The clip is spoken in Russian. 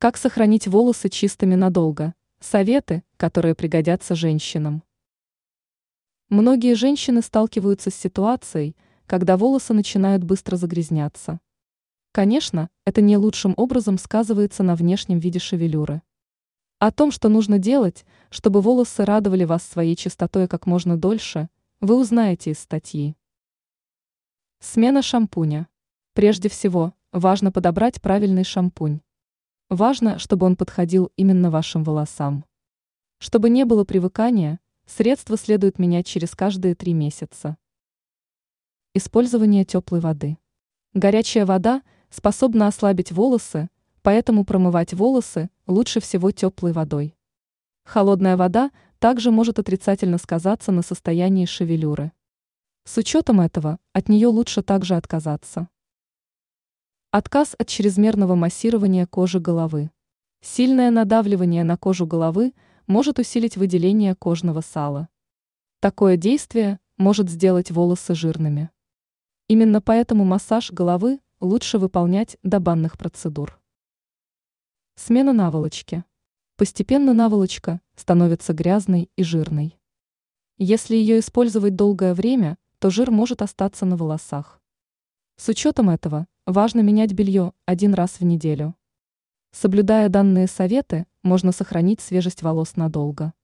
Как сохранить волосы чистыми надолго? Советы, которые пригодятся женщинам. Многие женщины сталкиваются с ситуацией, когда волосы начинают быстро загрязняться. Конечно, это не лучшим образом сказывается на внешнем виде шевелюры. О том, что нужно делать, чтобы волосы радовали вас своей чистотой как можно дольше, вы узнаете из статьи. Смена шампуня. Прежде всего, важно подобрать правильный шампунь. Важно, чтобы он подходил именно вашим волосам. Чтобы не было привыкания, средства следует менять через каждые три месяца. Использование теплой воды. Горячая вода способна ослабить волосы, поэтому промывать волосы лучше всего теплой водой. Холодная вода также может отрицательно сказаться на состоянии шевелюры. С учетом этого от нее лучше также отказаться. Отказ от чрезмерного массирования кожи головы. Сильное надавливание на кожу головы может усилить выделение кожного сала. Такое действие может сделать волосы жирными. Именно поэтому массаж головы лучше выполнять до банных процедур. Смена наволочки. Постепенно наволочка становится грязной и жирной. Если ее использовать долгое время, то жир может остаться на волосах. С учетом этого важно менять белье один раз в неделю. Соблюдая данные советы, можно сохранить свежесть волос надолго.